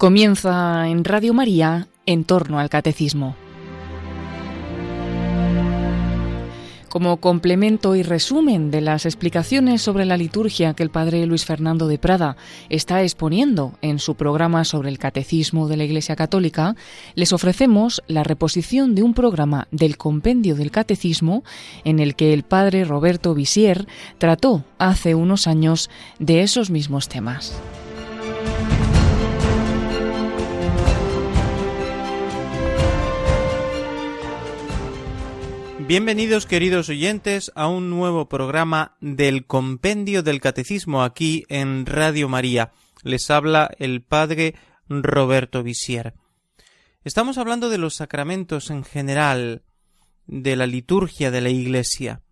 Comienza en Radio María en torno al catecismo. Como complemento y resumen de las explicaciones sobre la liturgia que el padre Luis Fernando de Prada está exponiendo en su programa sobre el catecismo de la Iglesia Católica, les ofrecemos la reposición de un programa del Compendio del Catecismo en el que el padre Roberto Visier trató hace unos años de esos mismos temas. Bienvenidos queridos oyentes a un nuevo programa del Compendio del Catecismo aquí en Radio María. Les habla el Padre Roberto Visier. Estamos hablando de los sacramentos en general, de la liturgia de la Iglesia.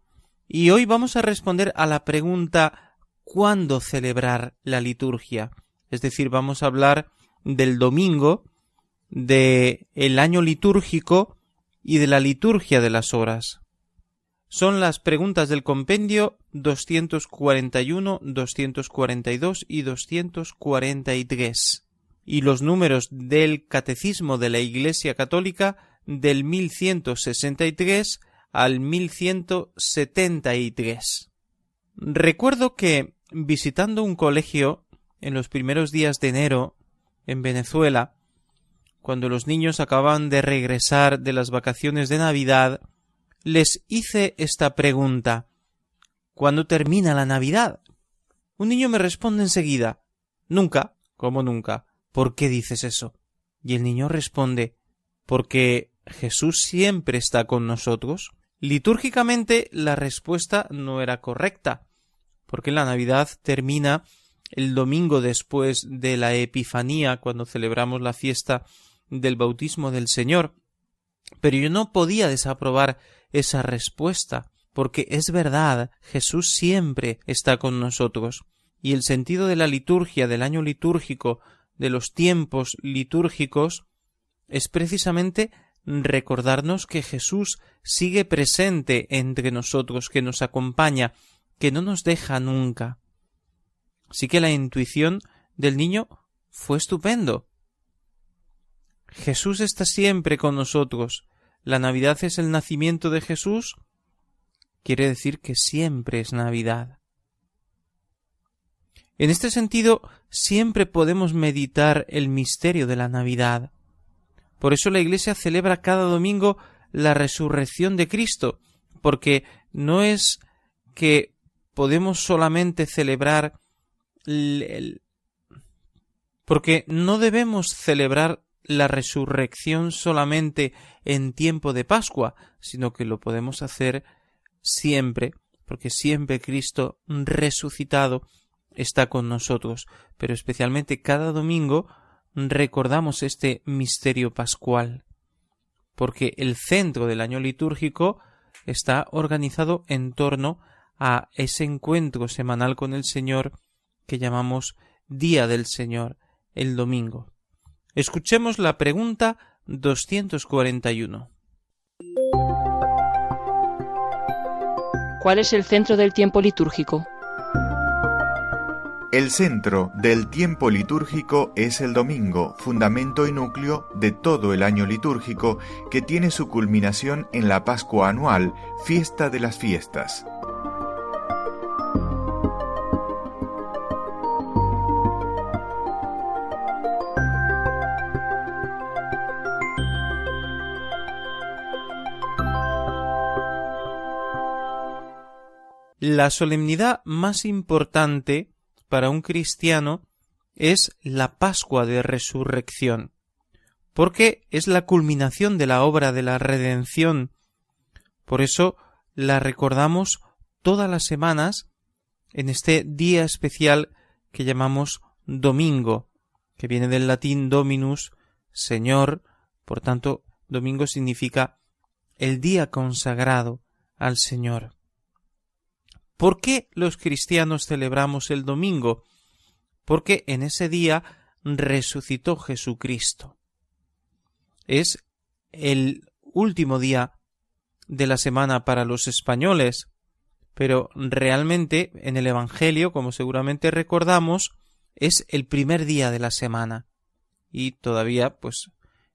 Y hoy vamos a responder a la pregunta ¿cuándo celebrar la liturgia? Es decir, vamos a hablar del domingo, de año litúrgico y de la liturgia de las horas. Son las preguntas del compendio 241, 242 y 243 y los números del Catecismo de la Iglesia Católica del 1163 al 1173. Recuerdo que visitando un colegio en los primeros días de enero en Venezuela, cuando los niños acababan de regresar de las vacaciones de Navidad, les hice esta pregunta ¿Cuándo termina la Navidad? Un niño me responde enseguida Nunca. ¿Cómo nunca? ¿Por qué dices eso? Y el niño responde porque Jesús siempre está con nosotros. Litúrgicamente la respuesta no era correcta, porque la Navidad termina el domingo después de la Epifanía, cuando celebramos la fiesta del bautismo del Señor. Pero yo no podía desaprobar esa respuesta, porque es verdad, Jesús siempre está con nosotros, y el sentido de la liturgia, del año litúrgico, de los tiempos litúrgicos, es precisamente recordarnos que Jesús sigue presente entre nosotros, que nos acompaña, que no nos deja nunca. Así que la intuición del niño fue estupendo. Jesús está siempre con nosotros. La Navidad es el nacimiento de Jesús. Quiere decir que siempre es Navidad. En este sentido, siempre podemos meditar el misterio de la Navidad. Por eso la Iglesia celebra cada domingo la resurrección de Cristo, porque no es que podemos solamente celebrar el, porque no debemos celebrar la resurrección solamente en tiempo de Pascua, sino que lo podemos hacer siempre, porque siempre Cristo resucitado está con nosotros, pero especialmente cada domingo recordamos este misterio pascual, porque el centro del año litúrgico está organizado en torno a ese encuentro semanal con el Señor que llamamos Día del Señor, el domingo. Escuchemos la pregunta 241. ¿Cuál es el centro del tiempo litúrgico? El centro del tiempo litúrgico es el domingo, fundamento y núcleo de todo el año litúrgico que tiene su culminación en la Pascua anual, fiesta de las fiestas. La solemnidad más importante para un cristiano es la Pascua de Resurrección, porque es la culminación de la obra de la redención. Por eso la recordamos todas las semanas en este día especial que llamamos domingo, que viene del latín dominus, Señor, por tanto, domingo significa el día consagrado al Señor. ¿Por qué los cristianos celebramos el domingo? Porque en ese día resucitó Jesucristo. Es el último día de la semana para los españoles, pero realmente en el Evangelio, como seguramente recordamos, es el primer día de la semana. y todavía, pues,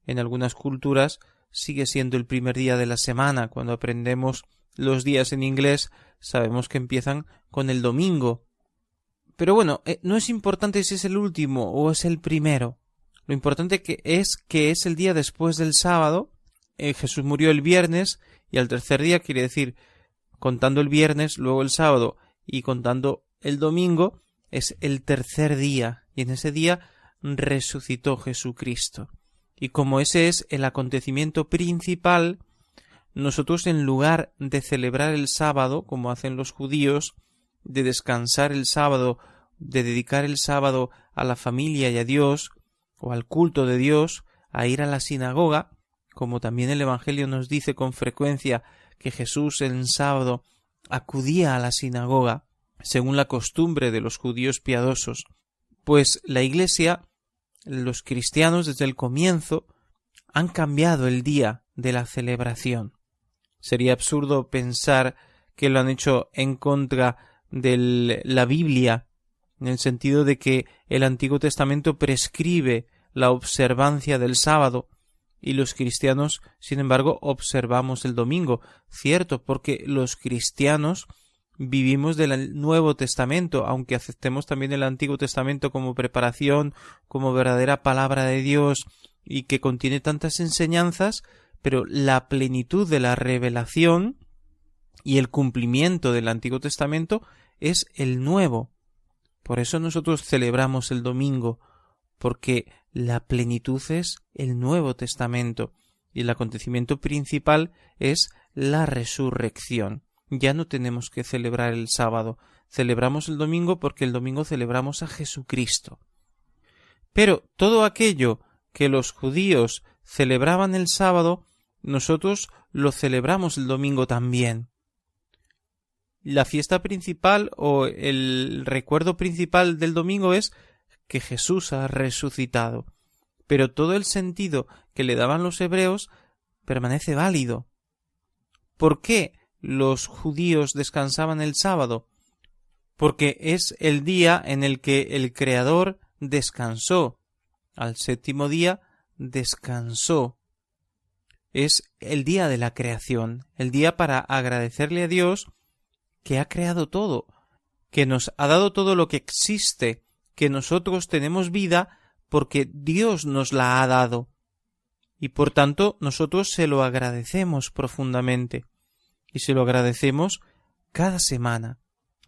en algunas culturas sigue siendo el primer día de la semana. Cuando aprendemos los días en inglés, sabemos que empiezan con el domingo. Pero bueno, eh, no es importante si es el último o es el primero. Lo importante que es que es el día después del sábado. Eh, Jesús murió el viernes y al tercer día quiere decir contando el viernes, luego el sábado y contando el domingo es el tercer día y en ese día resucitó Jesucristo. Y como ese es el acontecimiento principal, nosotros en lugar de celebrar el sábado, como hacen los judíos, de descansar el sábado, de dedicar el sábado a la familia y a Dios, o al culto de Dios, a ir a la sinagoga, como también el Evangelio nos dice con frecuencia que Jesús en sábado acudía a la sinagoga, según la costumbre de los judíos piadosos, pues la Iglesia, los cristianos desde el comienzo, han cambiado el día de la celebración. Sería absurdo pensar que lo han hecho en contra de la Biblia, en el sentido de que el Antiguo Testamento prescribe la observancia del sábado y los cristianos, sin embargo, observamos el domingo. Cierto, porque los cristianos vivimos del Nuevo Testamento, aunque aceptemos también el Antiguo Testamento como preparación, como verdadera palabra de Dios y que contiene tantas enseñanzas, pero la plenitud de la revelación y el cumplimiento del Antiguo Testamento es el nuevo. Por eso nosotros celebramos el domingo, porque la plenitud es el Nuevo Testamento y el acontecimiento principal es la resurrección. Ya no tenemos que celebrar el sábado, celebramos el domingo porque el domingo celebramos a Jesucristo. Pero todo aquello que los judíos celebraban el sábado, nosotros lo celebramos el domingo también la fiesta principal o el recuerdo principal del domingo es que Jesús ha resucitado. Pero todo el sentido que le daban los hebreos permanece válido. ¿Por qué los judíos descansaban el sábado? Porque es el día en el que el Creador descansó. Al séptimo día descansó. Es el día de la creación, el día para agradecerle a Dios que ha creado todo, que nos ha dado todo lo que existe, que nosotros tenemos vida porque Dios nos la ha dado. Y por tanto nosotros se lo agradecemos profundamente. Y se lo agradecemos cada semana.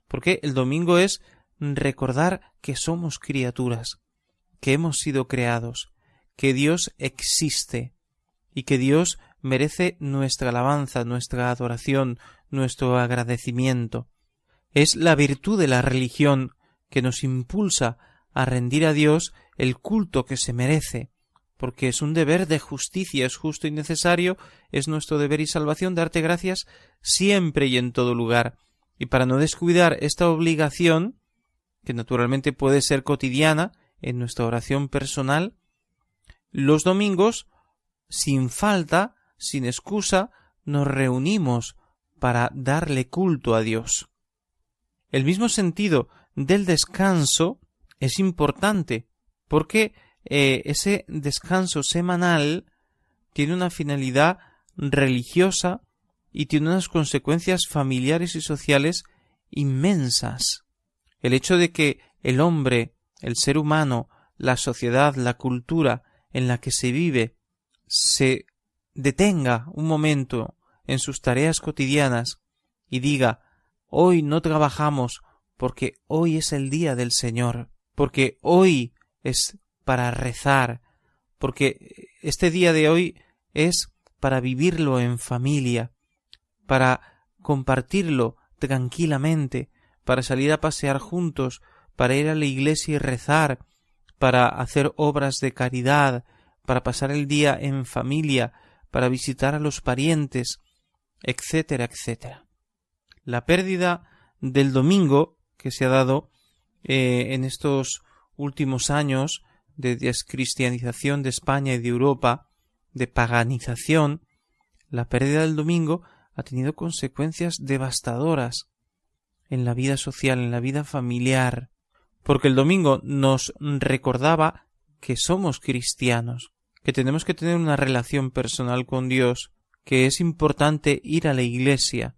Porque el domingo es recordar que somos criaturas, que hemos sido creados, que Dios existe y que Dios merece nuestra alabanza, nuestra adoración, nuestro agradecimiento. Es la virtud de la religión que nos impulsa a rendir a Dios el culto que se merece, porque es un deber de justicia, es justo y necesario, es nuestro deber y salvación darte gracias siempre y en todo lugar. Y para no descuidar esta obligación, que naturalmente puede ser cotidiana en nuestra oración personal, los domingos, sin falta, sin excusa, nos reunimos para darle culto a Dios. El mismo sentido del descanso es importante porque eh, ese descanso semanal tiene una finalidad religiosa y tiene unas consecuencias familiares y sociales inmensas. El hecho de que el hombre, el ser humano, la sociedad, la cultura en la que se vive, se detenga un momento en sus tareas cotidianas y diga hoy no trabajamos porque hoy es el día del Señor, porque hoy es para rezar, porque este día de hoy es para vivirlo en familia, para compartirlo tranquilamente, para salir a pasear juntos, para ir a la iglesia y rezar, para hacer obras de caridad, para pasar el día en familia, para visitar a los parientes, etcétera, etcétera. La pérdida del domingo que se ha dado eh, en estos últimos años de descristianización de España y de Europa, de paganización, la pérdida del domingo ha tenido consecuencias devastadoras en la vida social, en la vida familiar, porque el domingo nos recordaba que somos cristianos, que tenemos que tener una relación personal con Dios, que es importante ir a la iglesia,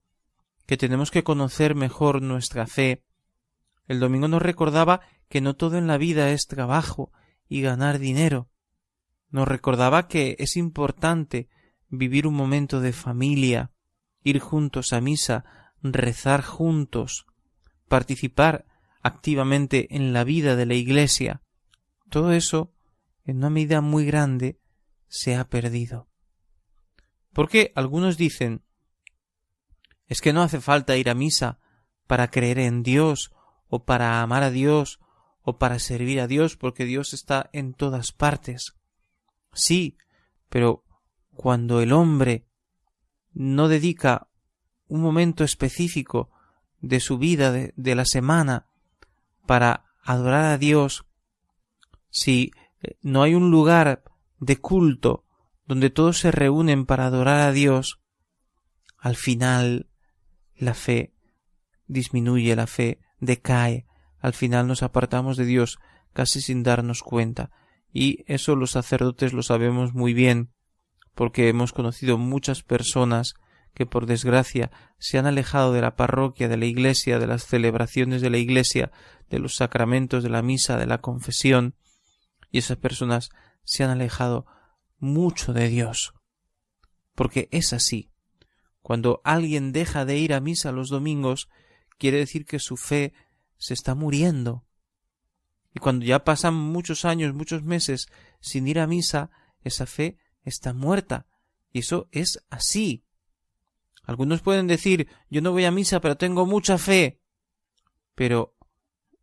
que tenemos que conocer mejor nuestra fe. El domingo nos recordaba que no todo en la vida es trabajo y ganar dinero. Nos recordaba que es importante vivir un momento de familia, ir juntos a misa, rezar juntos, participar activamente en la vida de la Iglesia. Todo eso, en una medida muy grande, se ha perdido. Porque algunos dicen es que no hace falta ir a misa para creer en Dios o para amar a Dios o para servir a Dios porque Dios está en todas partes. Sí, pero cuando el hombre no dedica un momento específico de su vida, de, de la semana, para adorar a Dios, si no hay un lugar de culto donde todos se reúnen para adorar a Dios, al final la fe disminuye, la fe decae, al final nos apartamos de Dios casi sin darnos cuenta. Y eso los sacerdotes lo sabemos muy bien, porque hemos conocido muchas personas que por desgracia se han alejado de la parroquia, de la iglesia, de las celebraciones de la iglesia, de los sacramentos de la misa, de la confesión, y esas personas se han alejado mucho de Dios. Porque es así. Cuando alguien deja de ir a misa los domingos, quiere decir que su fe se está muriendo. Y cuando ya pasan muchos años, muchos meses sin ir a misa, esa fe está muerta. Y eso es así. Algunos pueden decir yo no voy a misa pero tengo mucha fe. Pero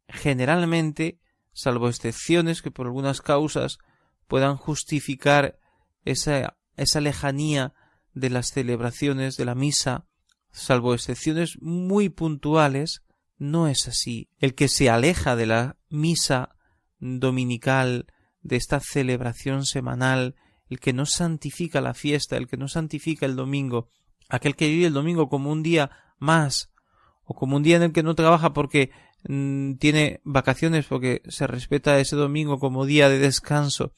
generalmente, salvo excepciones que por algunas causas puedan justificar esa, esa lejanía de las celebraciones de la misa, salvo excepciones muy puntuales, no es así. El que se aleja de la misa dominical, de esta celebración semanal, el que no santifica la fiesta, el que no santifica el domingo, aquel que vive el domingo como un día más, o como un día en el que no trabaja porque mm, tiene vacaciones, porque se respeta ese domingo como día de descanso,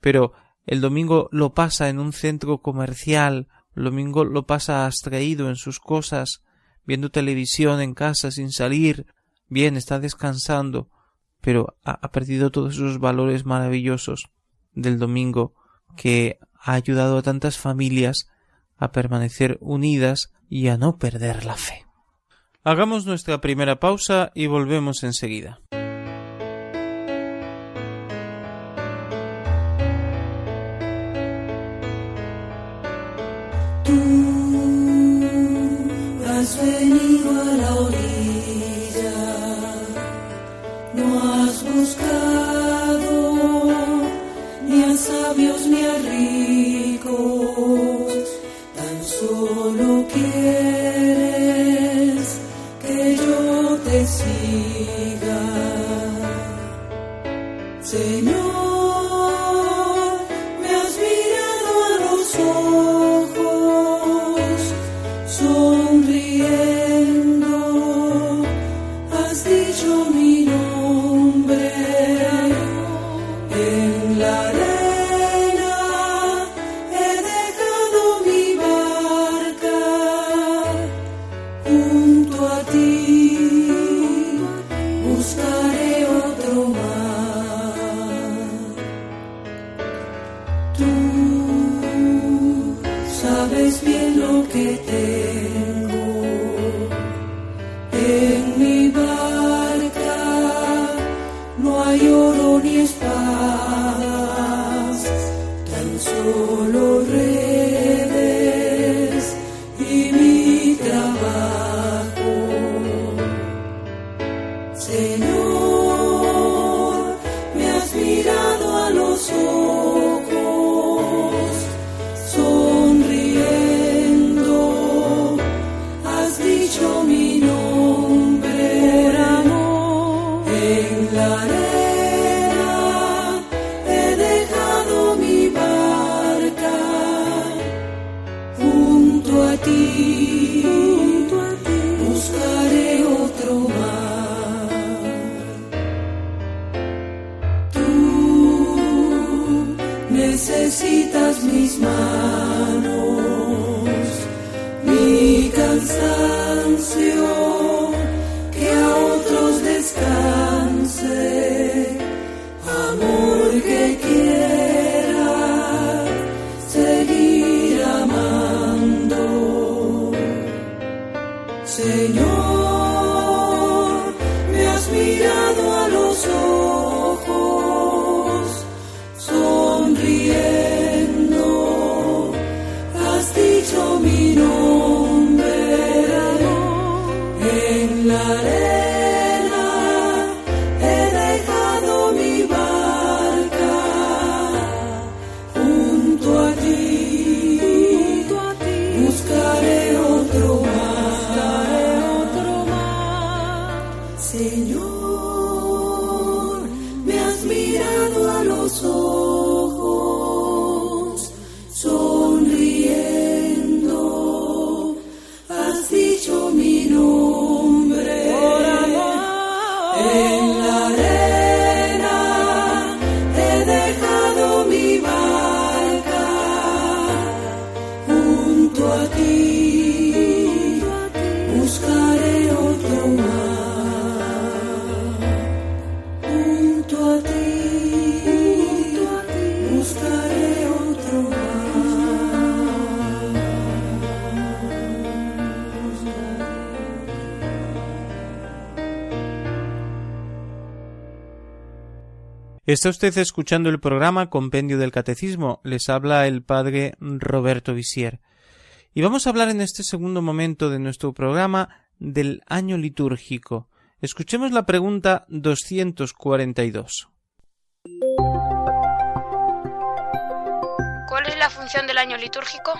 pero el domingo lo pasa en un centro comercial, el domingo lo pasa abstraído en sus cosas, viendo televisión en casa sin salir, bien, está descansando, pero ha, ha perdido todos esos valores maravillosos del domingo que ha ayudado a tantas familias a permanecer unidas y a no perder la fe. Hagamos nuestra primera pausa y volvemos enseguida. Tú. Sabes bien lo que tengo Está usted escuchando el programa Compendio del Catecismo. Les habla el padre Roberto Visier. Y vamos a hablar en este segundo momento de nuestro programa del año litúrgico. Escuchemos la pregunta 242. ¿Cuál es la función del año litúrgico?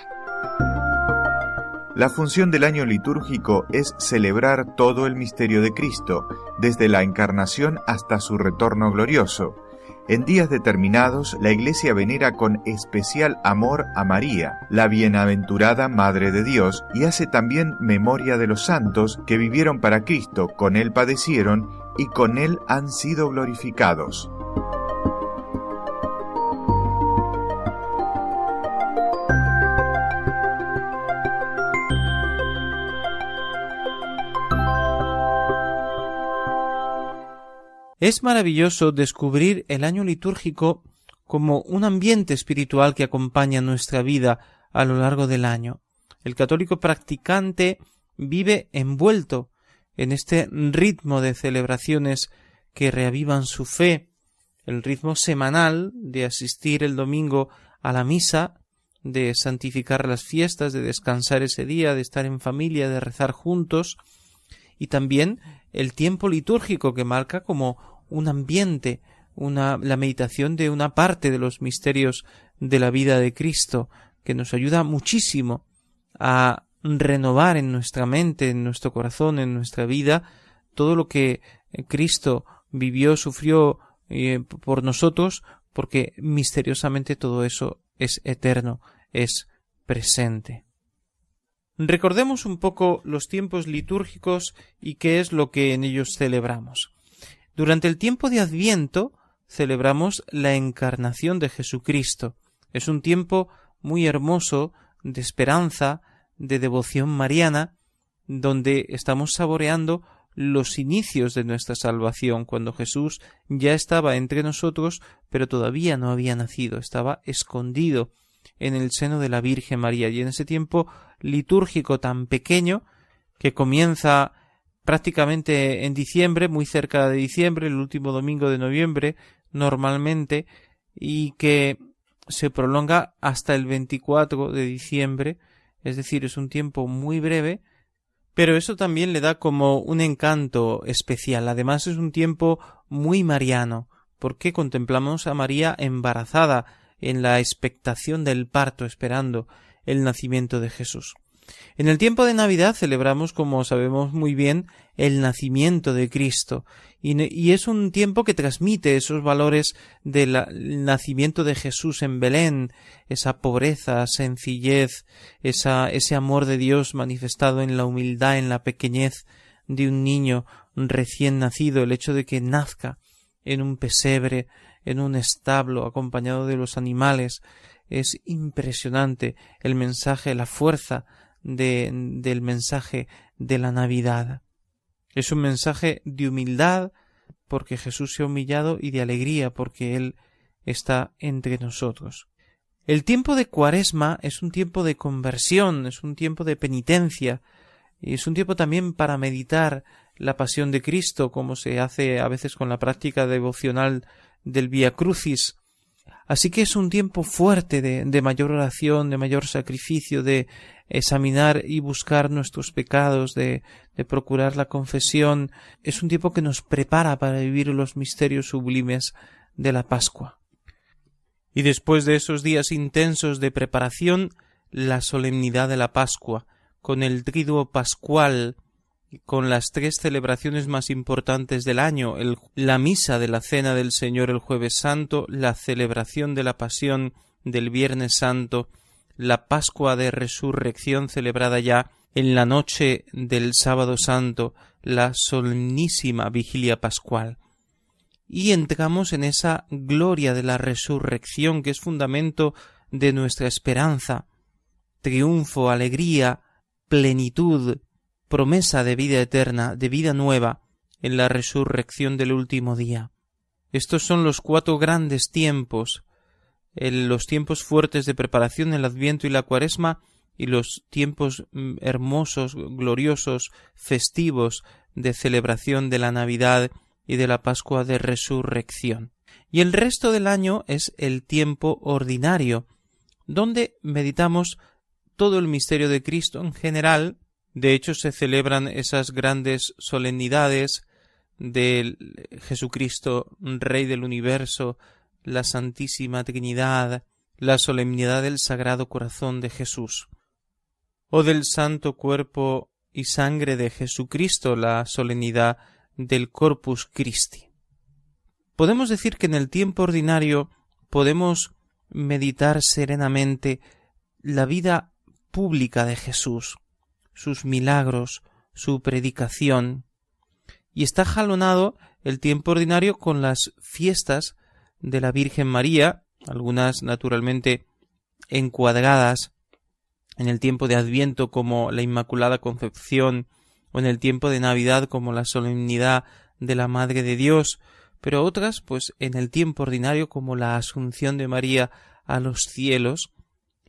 La función del año litúrgico es celebrar todo el misterio de Cristo, desde la encarnación hasta su retorno glorioso. En días determinados, la Iglesia venera con especial amor a María, la bienaventurada Madre de Dios, y hace también memoria de los santos que vivieron para Cristo, con Él padecieron y con Él han sido glorificados. Es maravilloso descubrir el año litúrgico como un ambiente espiritual que acompaña nuestra vida a lo largo del año. El católico practicante vive envuelto en este ritmo de celebraciones que reavivan su fe, el ritmo semanal de asistir el domingo a la misa, de santificar las fiestas, de descansar ese día, de estar en familia, de rezar juntos, y también el tiempo litúrgico que marca como un ambiente, una, la meditación de una parte de los misterios de la vida de Cristo, que nos ayuda muchísimo a renovar en nuestra mente, en nuestro corazón, en nuestra vida, todo lo que Cristo vivió, sufrió eh, por nosotros, porque misteriosamente todo eso es eterno, es presente. Recordemos un poco los tiempos litúrgicos y qué es lo que en ellos celebramos. Durante el tiempo de Adviento celebramos la encarnación de Jesucristo. Es un tiempo muy hermoso de esperanza, de devoción mariana, donde estamos saboreando los inicios de nuestra salvación, cuando Jesús ya estaba entre nosotros, pero todavía no había nacido, estaba escondido en el seno de la Virgen María, y en ese tiempo litúrgico tan pequeño, que comienza prácticamente en diciembre, muy cerca de diciembre, el último domingo de noviembre, normalmente, y que se prolonga hasta el 24 de diciembre, es decir, es un tiempo muy breve, pero eso también le da como un encanto especial. Además es un tiempo muy mariano, porque contemplamos a María embarazada en la expectación del parto, esperando el nacimiento de Jesús. En el tiempo de Navidad celebramos, como sabemos muy bien, el nacimiento de Cristo, y, es un tiempo que transmite esos valores del nacimiento de Jesús en Belén, esa pobreza, sencillez, esa, ese amor de Dios manifestado en la humildad, en la pequeñez de un niño recién nacido, el hecho de que nazca en un pesebre, en un establo, acompañado de los animales, Es impresionante el mensaje, la fuerza de, del mensaje de la Navidad. Es un mensaje de humildad porque Jesús se ha humillado y de alegría porque Él está entre nosotros. El tiempo de Cuaresma es un tiempo de conversión, es un tiempo de penitencia, y es un tiempo también para meditar la pasión de Cristo, como se hace a veces con la práctica devocional del Via Crucis. Así que es un tiempo fuerte de mayor oración, de mayor sacrificio, de examinar y buscar nuestros pecados, de, de procurar la confesión. Es un tiempo que nos prepara para vivir los misterios sublimes de la Pascua. Y después de esos días intensos de preparación, la solemnidad de la Pascua, con el triduo pascual, con las tres celebraciones más importantes del año, la misa de la Cena del Señor el jueves santo, la celebración de la Pasión del Viernes Santo, la Pascua de Resurrección celebrada ya en la noche del sábado santo, la solemnísima vigilia pascual. Y entramos en esa gloria de la resurrección que es fundamento de nuestra esperanza, triunfo, alegría, plenitud, promesa de vida eterna, de vida nueva, en la resurrección del último día. Estos son los cuatro grandes tiempos, los tiempos fuertes de preparación, el Adviento y la Cuaresma, y los tiempos mm, hermosos, gloriosos, festivos de celebración de la Navidad y de la Pascua de Resurrección. Y el resto del año es el tiempo ordinario, donde meditamos todo el misterio de Cristo en general, de hecho, se celebran esas grandes solemnidades de Jesucristo, Rey del universo, la Santísima Trinidad, la solemnidad del Sagrado Corazón de Jesús, o del Santo Cuerpo y Sangre de Jesucristo, la solemnidad del Corpus Christi. Podemos decir que en el tiempo ordinario podemos meditar serenamente la vida pública de Jesús, sus milagros, su predicación, y está jalonado el tiempo ordinario con las fiestas de la Virgen María, algunas naturalmente encuadradas en el tiempo de Adviento como la Inmaculada Concepción o en el tiempo de Navidad como la solemnidad de la Madre de Dios, pero otras pues en el tiempo ordinario como la Asunción de María a los cielos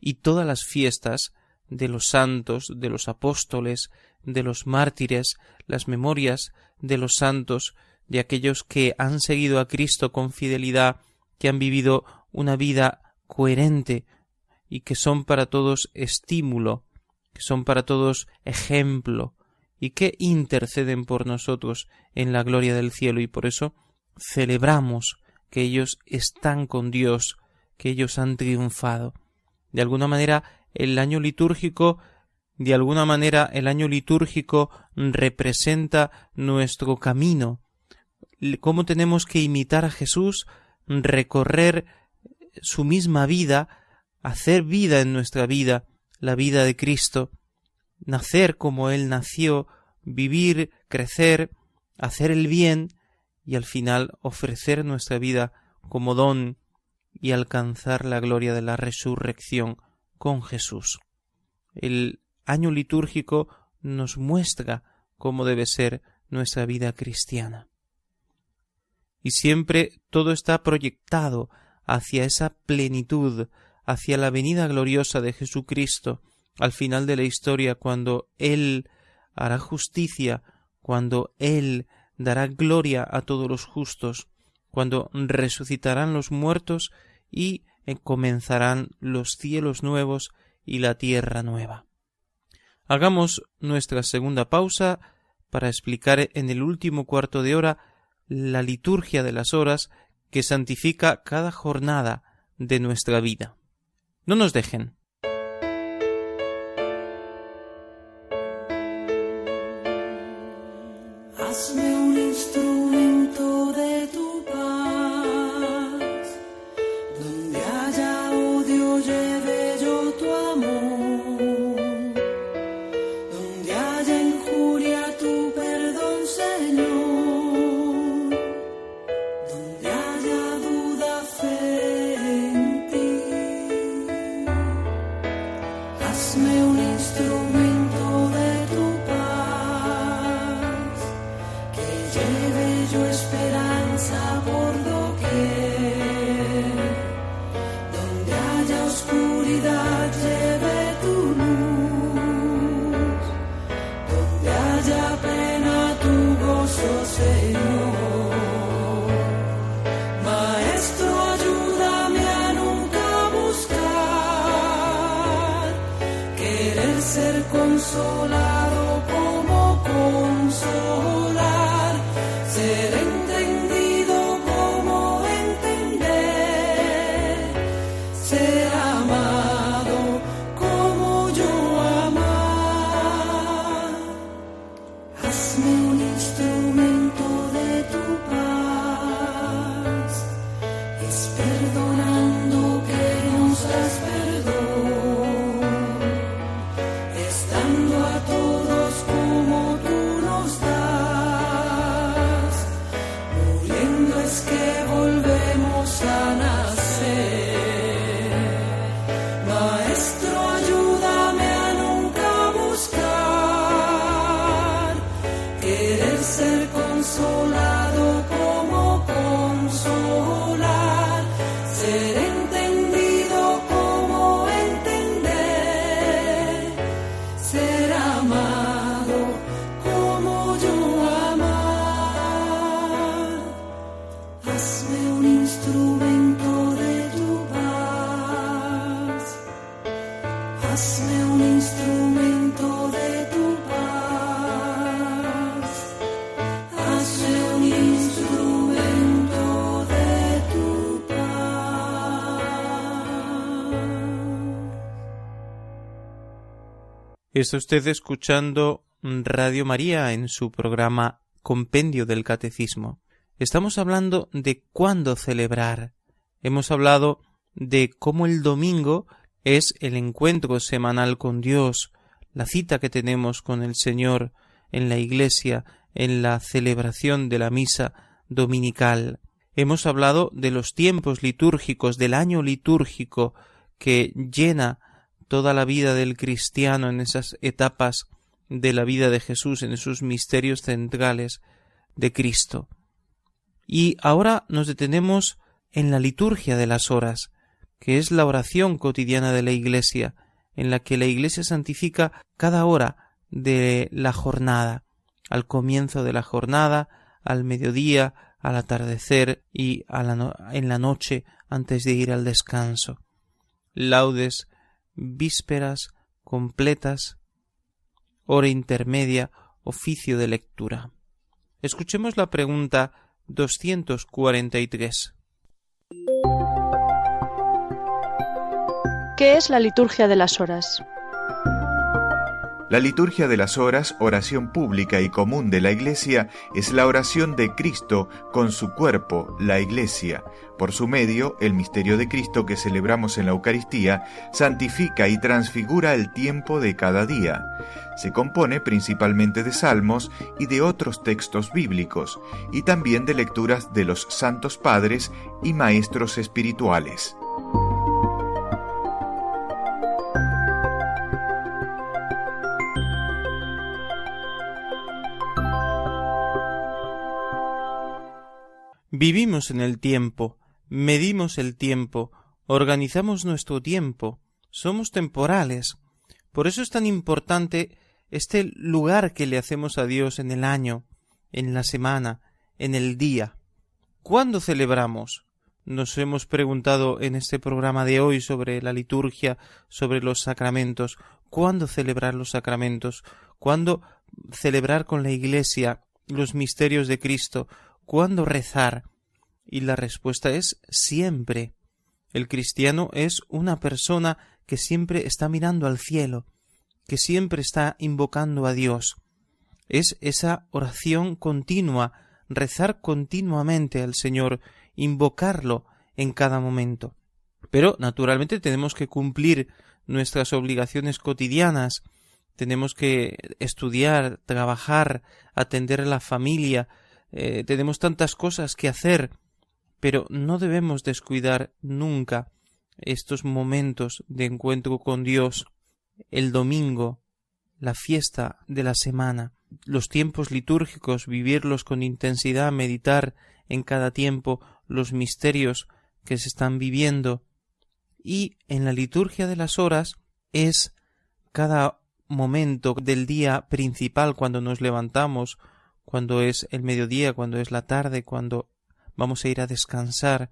y todas las fiestas de los santos, de los apóstoles, de los mártires, las memorias de los santos, de aquellos que han seguido a Cristo con fidelidad, que han vivido una vida coherente y que son para todos estímulo, que son para todos ejemplo y que interceden por nosotros en la gloria del cielo y por eso celebramos que ellos están con Dios, que ellos han triunfado. De alguna manera el año litúrgico de alguna manera el año litúrgico representa nuestro camino, cómo tenemos que imitar a Jesús, recorrer su misma vida, hacer vida en nuestra vida, la vida de Cristo, nacer como Él nació, vivir, crecer, hacer el bien y al final ofrecer nuestra vida como don y alcanzar la gloria de la resurrección con Jesús. El año litúrgico nos muestra cómo debe ser nuestra vida cristiana. Y siempre todo está proyectado hacia esa plenitud, hacia la venida gloriosa de Jesucristo al final de la historia, cuando Él hará justicia, cuando Él dará gloria a todos los justos, cuando resucitarán los muertos y comenzarán los cielos nuevos y la tierra nueva. Hagamos nuestra segunda pausa para explicar en el último cuarto de hora la liturgia de las horas que santifica cada jornada de nuestra vida. No nos dejen. Está usted escuchando Radio María en su programa Compendio del Catecismo. Estamos hablando de cuándo celebrar. Hemos hablado de cómo el domingo es el encuentro semanal con Dios, la cita que tenemos con el Señor en la iglesia, en la celebración de la misa dominical. Hemos hablado de los tiempos litúrgicos, del año litúrgico que llena toda la vida del cristiano en esas etapas de la vida de Jesús, en esos misterios centrales de Cristo. Y ahora nos detenemos en la liturgia de las horas, que es la oración cotidiana de la Iglesia, en la que la Iglesia santifica cada hora de la jornada, al comienzo de la jornada, al mediodía, al atardecer y en la noche antes de ir al descanso. Laudes, vísperas, completas, hora intermedia, oficio de lectura. Escuchemos la pregunta 243. ¿Qué es la liturgia de las horas? La liturgia de las horas, oración pública y común de la Iglesia, es la oración de Cristo con su cuerpo, la Iglesia. Por su medio, el misterio de Cristo que celebramos en la Eucaristía santifica y transfigura el tiempo de cada día. Se compone principalmente de salmos y de otros textos bíblicos, y también de lecturas de los santos padres y maestros espirituales. Vivimos en el tiempo, medimos el tiempo, organizamos nuestro tiempo, somos temporales. Por eso es tan importante este lugar que le hacemos a Dios en el año, en la semana, en el día. ¿Cuándo celebramos? Nos hemos preguntado en este programa de hoy sobre la liturgia, sobre los sacramentos. ¿Cuándo celebrar los sacramentos? ¿Cuándo celebrar con la Iglesia los misterios de Cristo? ¿Cuándo rezar? Y la respuesta es siempre. El cristiano es una persona que siempre está mirando al cielo, que siempre está invocando a Dios. Es esa oración continua, rezar continuamente al Señor, invocarlo en cada momento. Pero, naturalmente, tenemos que cumplir nuestras obligaciones cotidianas, tenemos que estudiar, trabajar, atender a la familia, eh, tenemos tantas cosas que hacer, pero no debemos descuidar nunca estos momentos de encuentro con Dios, el domingo, la fiesta de la semana. los tiempos litúrgicos, vivirlos con intensidad, meditar en cada tiempo los misterios que se están viviendo. Y en la liturgia de las horas es cada momento del día principal cuando nos levantamos, cuando es el mediodía, cuando es la tarde, cuando vamos a ir a descansar.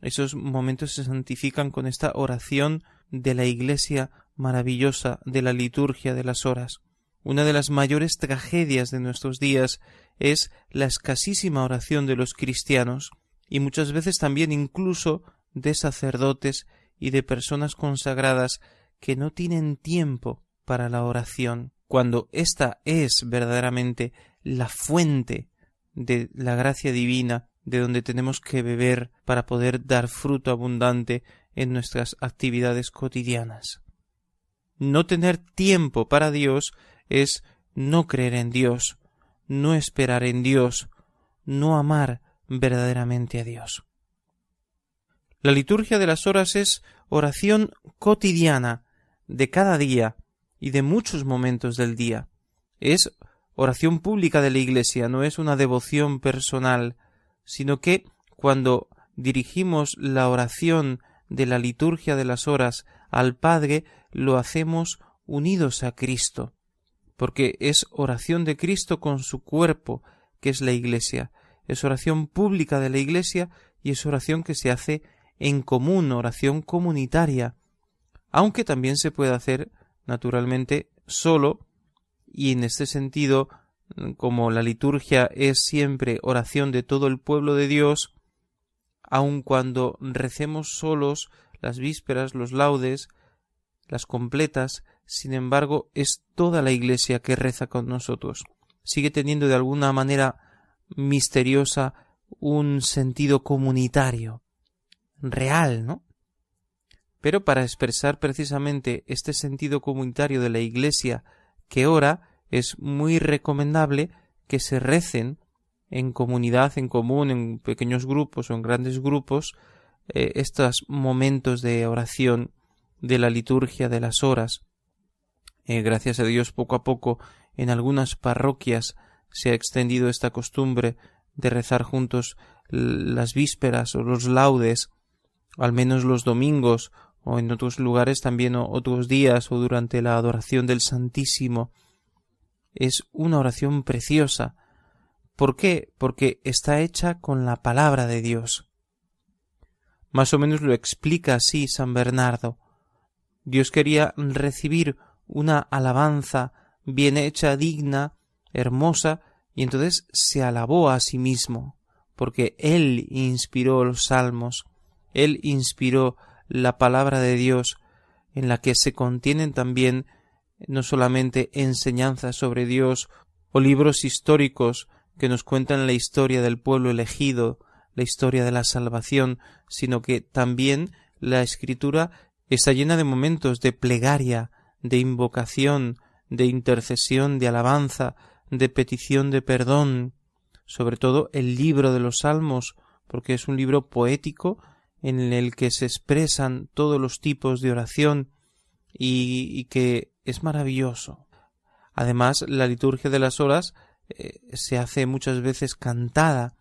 Esos momentos se santifican con esta oración de la Iglesia maravillosa de la liturgia de las horas. Una de las mayores tragedias de nuestros días es la escasísima oración de los cristianos y muchas veces también incluso de sacerdotes y de personas consagradas que no tienen tiempo para la oración, cuando ésta es verdaderamente la fuente de la gracia divina de donde tenemos que beber para poder dar fruto abundante en nuestras actividades cotidianas. No tener tiempo para Dios es no creer en Dios, no esperar en Dios, no amar verdaderamente a Dios. La liturgia de las horas es oración cotidiana de cada día y de muchos momentos del día. Es oración pública de la Iglesia, no es una devoción personal, sino que cuando dirigimos la oración de la liturgia de las horas al Padre, lo hacemos unidos a Cristo, porque es oración de Cristo con su cuerpo, que es la Iglesia, es oración pública de la Iglesia y es oración que se hace en común, oración comunitaria, aunque también se puede hacer naturalmente solo y en este sentido como la liturgia es siempre oración de todo el pueblo de Dios, aun cuando recemos solos las vísperas, los laudes, las completas, sin embargo, es toda la Iglesia que reza con nosotros. Sigue teniendo de alguna manera misteriosa un sentido comunitario, real, ¿no? Pero para expresar precisamente este sentido comunitario de la Iglesia que ora, es muy recomendable que se recen en comunidad, en común, en pequeños grupos o en grandes grupos, eh, estos momentos de oración de la liturgia de las horas. Eh, gracias a Dios, poco a poco, en algunas parroquias se ha extendido esta costumbre de rezar juntos las vísperas o los laudes, al menos los domingos, o en otros lugares también otros días o durante la adoración del Santísimo, es una oración preciosa. ¿Por qué? Porque está hecha con la palabra de Dios. Más o menos lo explica así San Bernardo. Dios quería recibir una alabanza bien hecha, digna, hermosa, y entonces se alabó a sí mismo, porque Él inspiró los salmos, Él inspiró la palabra de Dios, en la que se contienen también no solamente enseñanzas sobre Dios o libros históricos que nos cuentan la historia del pueblo elegido, la historia de la salvación, sino que también la escritura está llena de momentos de plegaria, de invocación, de intercesión, de alabanza, de petición de perdón, sobre todo el libro de los Salmos, porque es un libro poético en el que se expresan todos los tipos de oración y, que es maravilloso. Además, la liturgia de las horas eh, se hace muchas veces cantada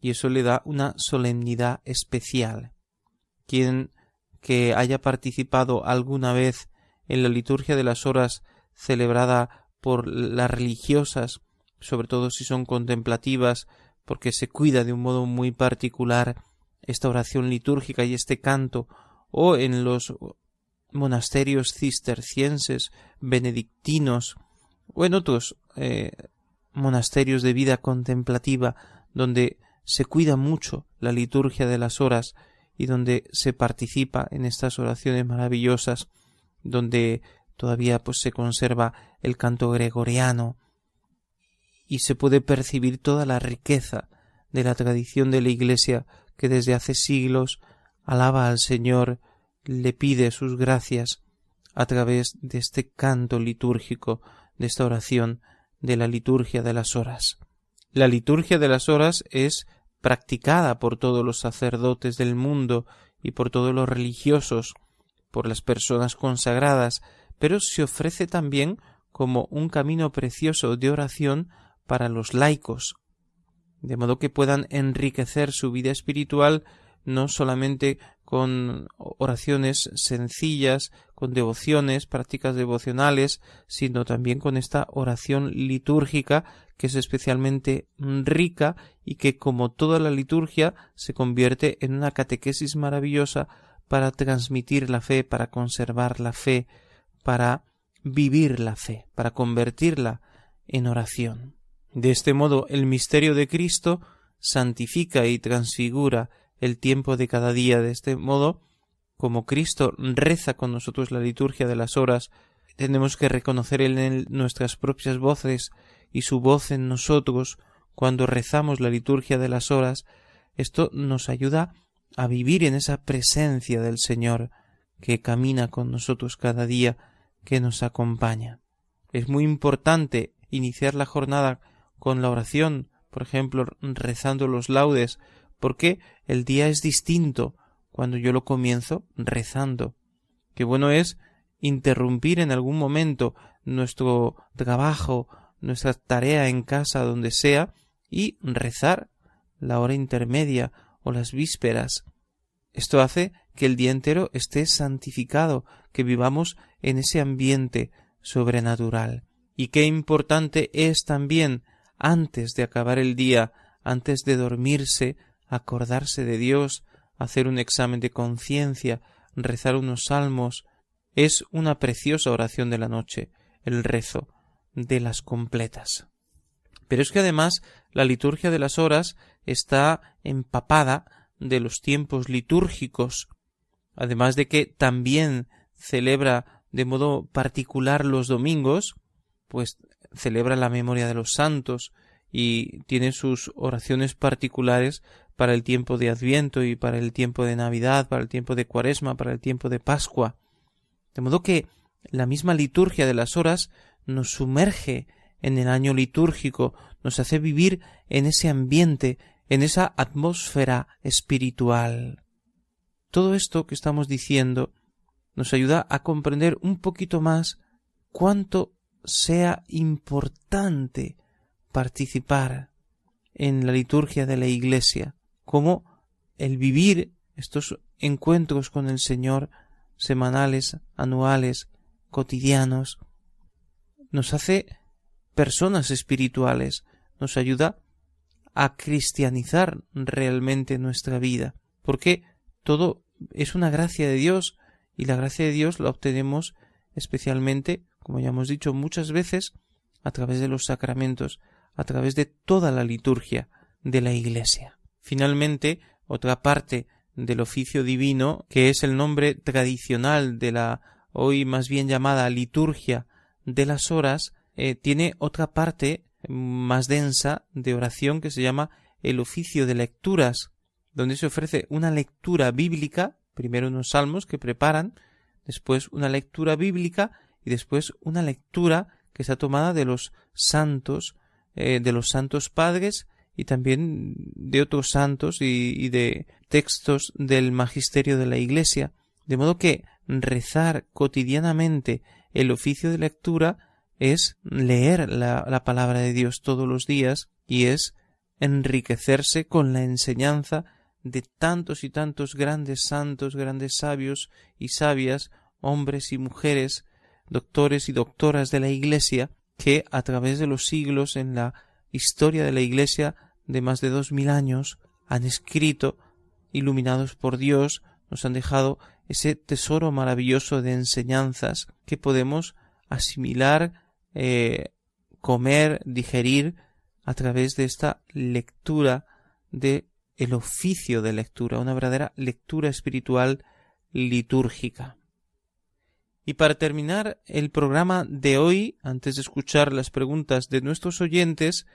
y eso le da una solemnidad especial. Quien que haya participado alguna vez en la liturgia de las horas celebrada por las religiosas, sobre todo si son contemplativas, porque se cuida de un modo muy particular esta oración litúrgica y este canto, o en los monasterios cistercienses, benedictinos o en otros eh, monasterios de vida contemplativa donde se cuida mucho la liturgia de las horas y donde se participa en estas oraciones maravillosas donde todavía pues se conserva el canto gregoriano y se puede percibir toda la riqueza de la tradición de la Iglesia que desde hace siglos alaba al Señor le pide sus gracias a través de este canto litúrgico, de esta oración de la liturgia de las horas. La liturgia de las horas es practicada por todos los sacerdotes del mundo y por todos los religiosos, por las personas consagradas, pero se ofrece también como un camino precioso de oración para los laicos, de modo que puedan enriquecer su vida espiritual no solamente con oraciones sencillas, con devociones, prácticas devocionales, sino también con esta oración litúrgica que es especialmente rica y que como toda la liturgia se convierte en una catequesis maravillosa para transmitir la fe, para conservar la fe, para vivir la fe, para convertirla en oración. De este modo el misterio de Cristo santifica y transfigura el tiempo de cada día. De este modo, como Cristo reza con nosotros la liturgia de las horas, tenemos que reconocer en él nuestras propias voces y su voz en nosotros cuando rezamos la liturgia de las horas. Esto nos ayuda a vivir en esa presencia del Señor que camina con nosotros cada día, que nos acompaña. Es muy importante iniciar la jornada con la oración, por ejemplo, rezando los laudes, porque el día es distinto cuando yo lo comienzo rezando. Qué bueno es interrumpir en algún momento nuestro trabajo, nuestra tarea en casa, donde sea, y rezar la hora intermedia o las vísperas. Esto hace que el día entero esté santificado, que vivamos en ese ambiente sobrenatural. Y qué importante es también, antes de acabar el día, antes de dormirse, acordarse de Dios, hacer un examen de conciencia, rezar unos salmos, es una preciosa oración de la noche, el rezo de las completas. Pero es que además la liturgia de las horas está empapada de los tiempos litúrgicos, además de que también celebra de modo particular los domingos, pues celebra la memoria de los santos y tiene sus oraciones particulares para el tiempo de Adviento y para el tiempo de Navidad, para el tiempo de Cuaresma, para el tiempo de Pascua. De modo que la misma liturgia de las horas nos sumerge en el año litúrgico, nos hace vivir en ese ambiente, en esa atmósfera espiritual. Todo esto que estamos diciendo nos ayuda a comprender un poquito más cuánto sea importante participar en la liturgia de la Iglesia, como el vivir estos encuentros con el Señor semanales, anuales, cotidianos, nos hace personas espirituales, nos ayuda a cristianizar realmente nuestra vida, porque todo es una gracia de Dios y la gracia de Dios la obtenemos especialmente, como ya hemos dicho muchas veces, a través de los sacramentos, a través de toda la liturgia de la Iglesia. Finalmente, otra parte del oficio divino, que es el nombre tradicional de la hoy más bien llamada liturgia de las horas, eh, tiene otra parte más densa de oración que se llama el oficio de lecturas, donde se ofrece una lectura bíblica, primero unos salmos que preparan, después una lectura bíblica y después una lectura que está tomada de los santos, eh, de los santos padres y también de otros santos y, de textos del magisterio de la Iglesia, de modo que rezar cotidianamente el oficio de lectura es leer la, la, palabra de Dios todos los días y es enriquecerse con la enseñanza de tantos y tantos grandes santos, grandes sabios y sabias, hombres y mujeres, doctores y doctoras de la Iglesia, que a través de los siglos en la historia de la Iglesia de más de dos mil años han escrito, iluminados por Dios, nos han dejado ese tesoro maravilloso de enseñanzas que podemos asimilar, eh, comer, digerir a través de esta lectura de el oficio de lectura, una verdadera lectura espiritual litúrgica. Y para terminar el programa de hoy, antes de escuchar las preguntas de nuestros oyentes,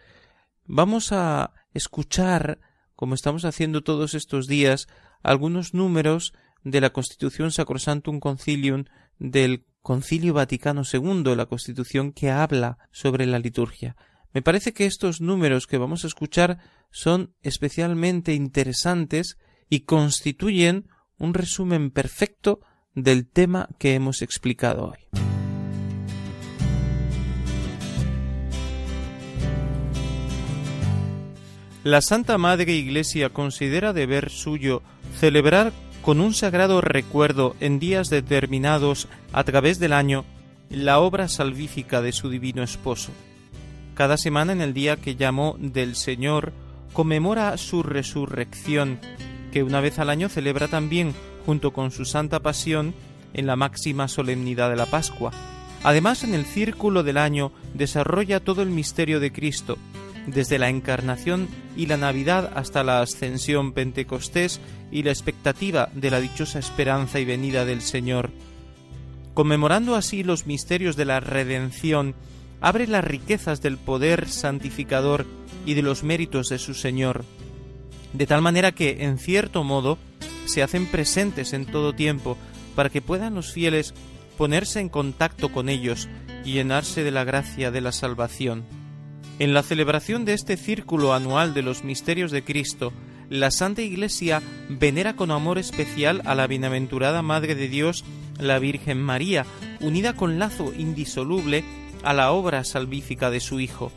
vamos a escuchar, como estamos haciendo todos estos días, algunos números de la Constitución Sacrosantum Concilium del Concilio Vaticano II, la Constitución que habla sobre la liturgia. Me parece que estos números que vamos a escuchar son especialmente interesantes y constituyen un resumen perfecto del tema que hemos explicado hoy. La Santa Madre Iglesia considera deber suyo celebrar con un sagrado recuerdo en días determinados a través del año la obra salvífica de su divino esposo. Cada semana en el día que llamó del Señor conmemora su resurrección, que una vez al año celebra también junto con su Santa Pasión en la máxima solemnidad de la Pascua. Además, en el círculo del año desarrolla todo el misterio de Cristo, desde la encarnación y la Navidad hasta la ascensión Pentecostés y la expectativa de la dichosa esperanza y venida del Señor. Conmemorando así los misterios de la redención, abre las riquezas del poder santificador y de los méritos de su Señor, de tal manera que, en cierto modo, se hacen presentes en todo tiempo para que puedan los fieles ponerse en contacto con ellos y llenarse de la gracia de la salvación. En la celebración de este círculo anual de los misterios de Cristo, la Santa Iglesia venera con amor especial a la bienaventurada Madre de Dios, la Virgen María, unida con lazo indisoluble a la obra salvífica de su Hijo.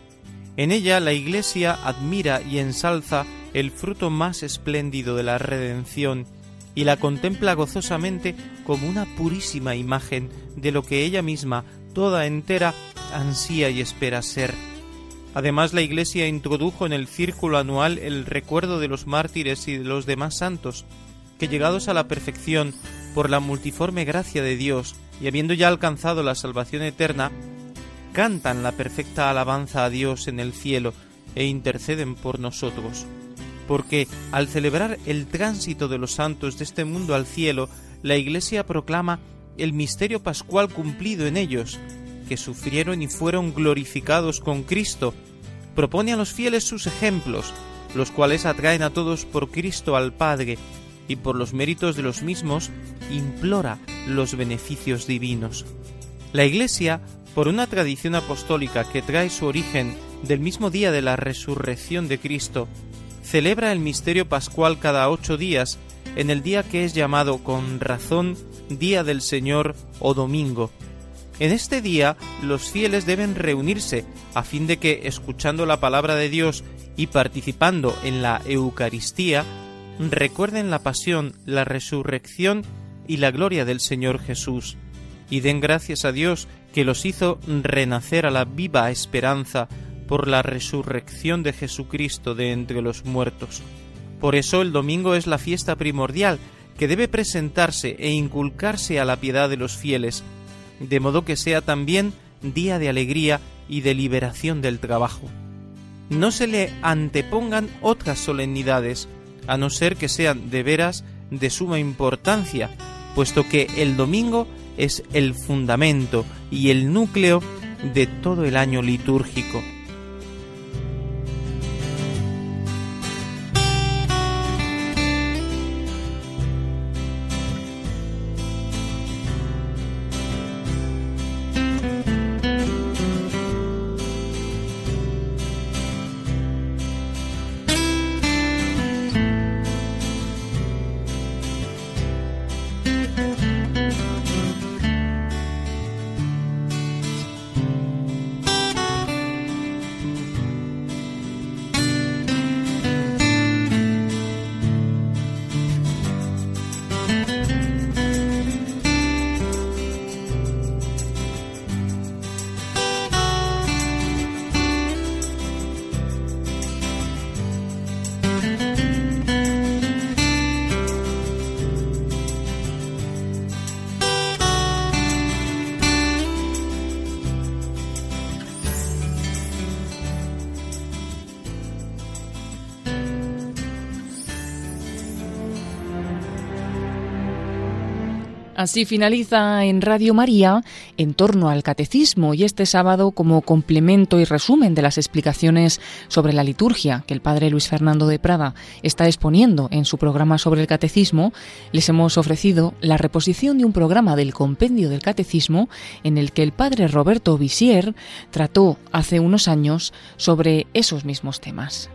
En ella la Iglesia admira y ensalza el fruto más espléndido de la redención y la contempla gozosamente como una purísima imagen de lo que ella misma, toda entera, ansía y espera ser. Además, la Iglesia introdujo en el círculo anual el recuerdo de los mártires y de los demás santos, que llegados a la perfección por la multiforme gracia de Dios y habiendo ya alcanzado la salvación eterna, cantan la perfecta alabanza a Dios en el cielo e interceden por nosotros porque al celebrar el tránsito de los santos de este mundo al cielo, la Iglesia proclama el misterio pascual cumplido en ellos, que sufrieron y fueron glorificados con Cristo. Propone a los fieles sus ejemplos, los cuales atraen a todos por Cristo al Padre, y por los méritos de los mismos implora los beneficios divinos. La Iglesia, por una tradición apostólica que trae su origen del mismo día de la resurrección de Cristo, celebra el misterio pascual cada ocho días, en el día que es llamado con razón Día del Señor o Domingo. En este día los fieles deben reunirse a fin de que, escuchando la palabra de Dios y participando en la Eucaristía, recuerden la pasión, la resurrección y la gloria del Señor Jesús, y den gracias a Dios que los hizo renacer a la viva esperanza por la resurrección de Jesucristo de entre los muertos. Por eso el domingo es la fiesta primordial que debe presentarse e inculcarse a la piedad de los fieles, de modo que sea también día de alegría y de liberación del trabajo. No se le antepongan otras solemnidades, a no ser que sean de veras de suma importancia, puesto que el domingo es el fundamento y el núcleo de todo el año litúrgico. Así finaliza en Radio María en torno al catecismo y este sábado como complemento y resumen de las explicaciones sobre la liturgia que el padre Luis Fernando de Prada está exponiendo en su programa sobre el catecismo, les hemos ofrecido la reposición de un programa del compendio del catecismo en el que el padre Roberto Visier trató hace unos años sobre esos mismos temas.